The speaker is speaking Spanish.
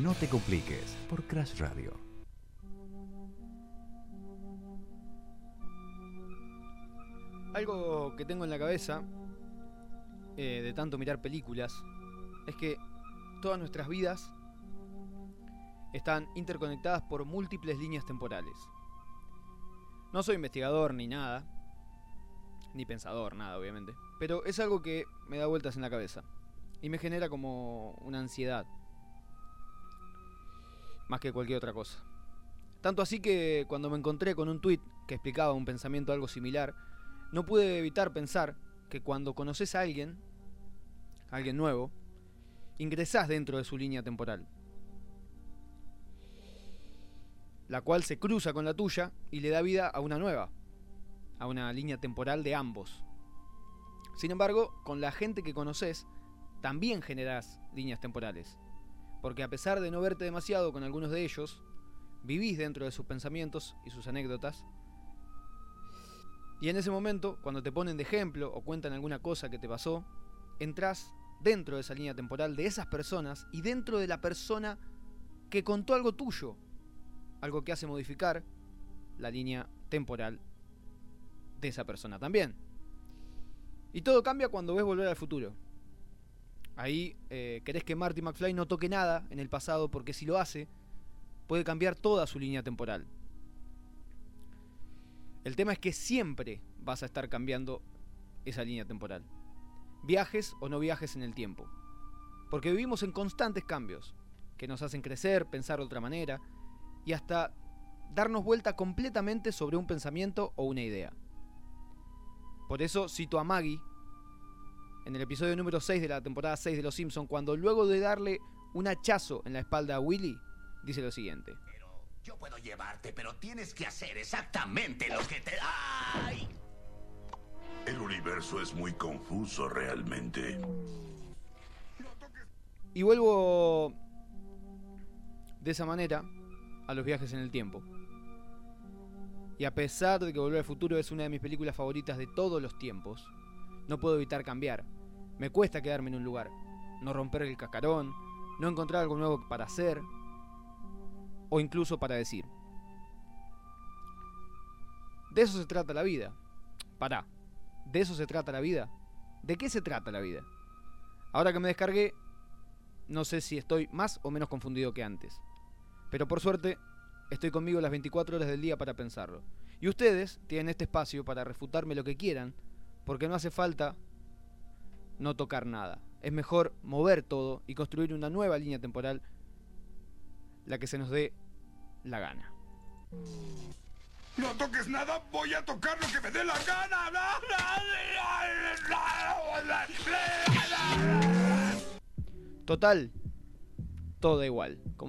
No te compliques por Crash Radio. Algo que tengo en la cabeza eh, de tanto mirar películas es que todas nuestras vidas están interconectadas por múltiples líneas temporales. No soy investigador ni nada, ni pensador, nada obviamente, pero es algo que me da vueltas en la cabeza y me genera como una ansiedad, más que cualquier otra cosa. Tanto así que cuando me encontré con un tweet que explicaba un pensamiento algo similar, no pude evitar pensar que cuando conoces a alguien, a alguien nuevo, ingresás dentro de su línea temporal, la cual se cruza con la tuya y le da vida a una nueva, a una línea temporal de ambos. Sin embargo, con la gente que conoces, también generás líneas temporales, porque a pesar de no verte demasiado con algunos de ellos, vivís dentro de sus pensamientos y sus anécdotas, y en ese momento, cuando te ponen de ejemplo o cuentan alguna cosa que te pasó, entras dentro de esa línea temporal de esas personas y dentro de la persona que contó algo tuyo, algo que hace modificar la línea temporal de esa persona también. Y todo cambia cuando ves volver al futuro. Ahí eh, querés que Marty McFly no toque nada en el pasado porque si lo hace, puede cambiar toda su línea temporal. El tema es que siempre vas a estar cambiando esa línea temporal. Viajes o no viajes en el tiempo. Porque vivimos en constantes cambios que nos hacen crecer, pensar de otra manera y hasta darnos vuelta completamente sobre un pensamiento o una idea. Por eso cito a Maggie en el episodio número 6 de la temporada 6 de Los Simpsons cuando luego de darle un hachazo en la espalda a Willy, dice lo siguiente. Yo puedo llevarte, pero tienes que hacer exactamente lo que te... ¡Ay! El universo es muy confuso realmente. Y vuelvo de esa manera a los viajes en el tiempo. Y a pesar de que Volver al Futuro es una de mis películas favoritas de todos los tiempos, no puedo evitar cambiar. Me cuesta quedarme en un lugar, no romper el cascarón, no encontrar algo nuevo para hacer, o incluso para decir. De eso se trata la vida. Pará, ¿de eso se trata la vida? ¿De qué se trata la vida? Ahora que me descargué, no sé si estoy más o menos confundido que antes. Pero por suerte, estoy conmigo las 24 horas del día para pensarlo. Y ustedes tienen este espacio para refutarme lo que quieran, porque no hace falta no tocar nada. Es mejor mover todo y construir una nueva línea temporal la que se nos dé la gana. No toques nada, voy a tocar lo que me dé la gana. Total, todo igual. Como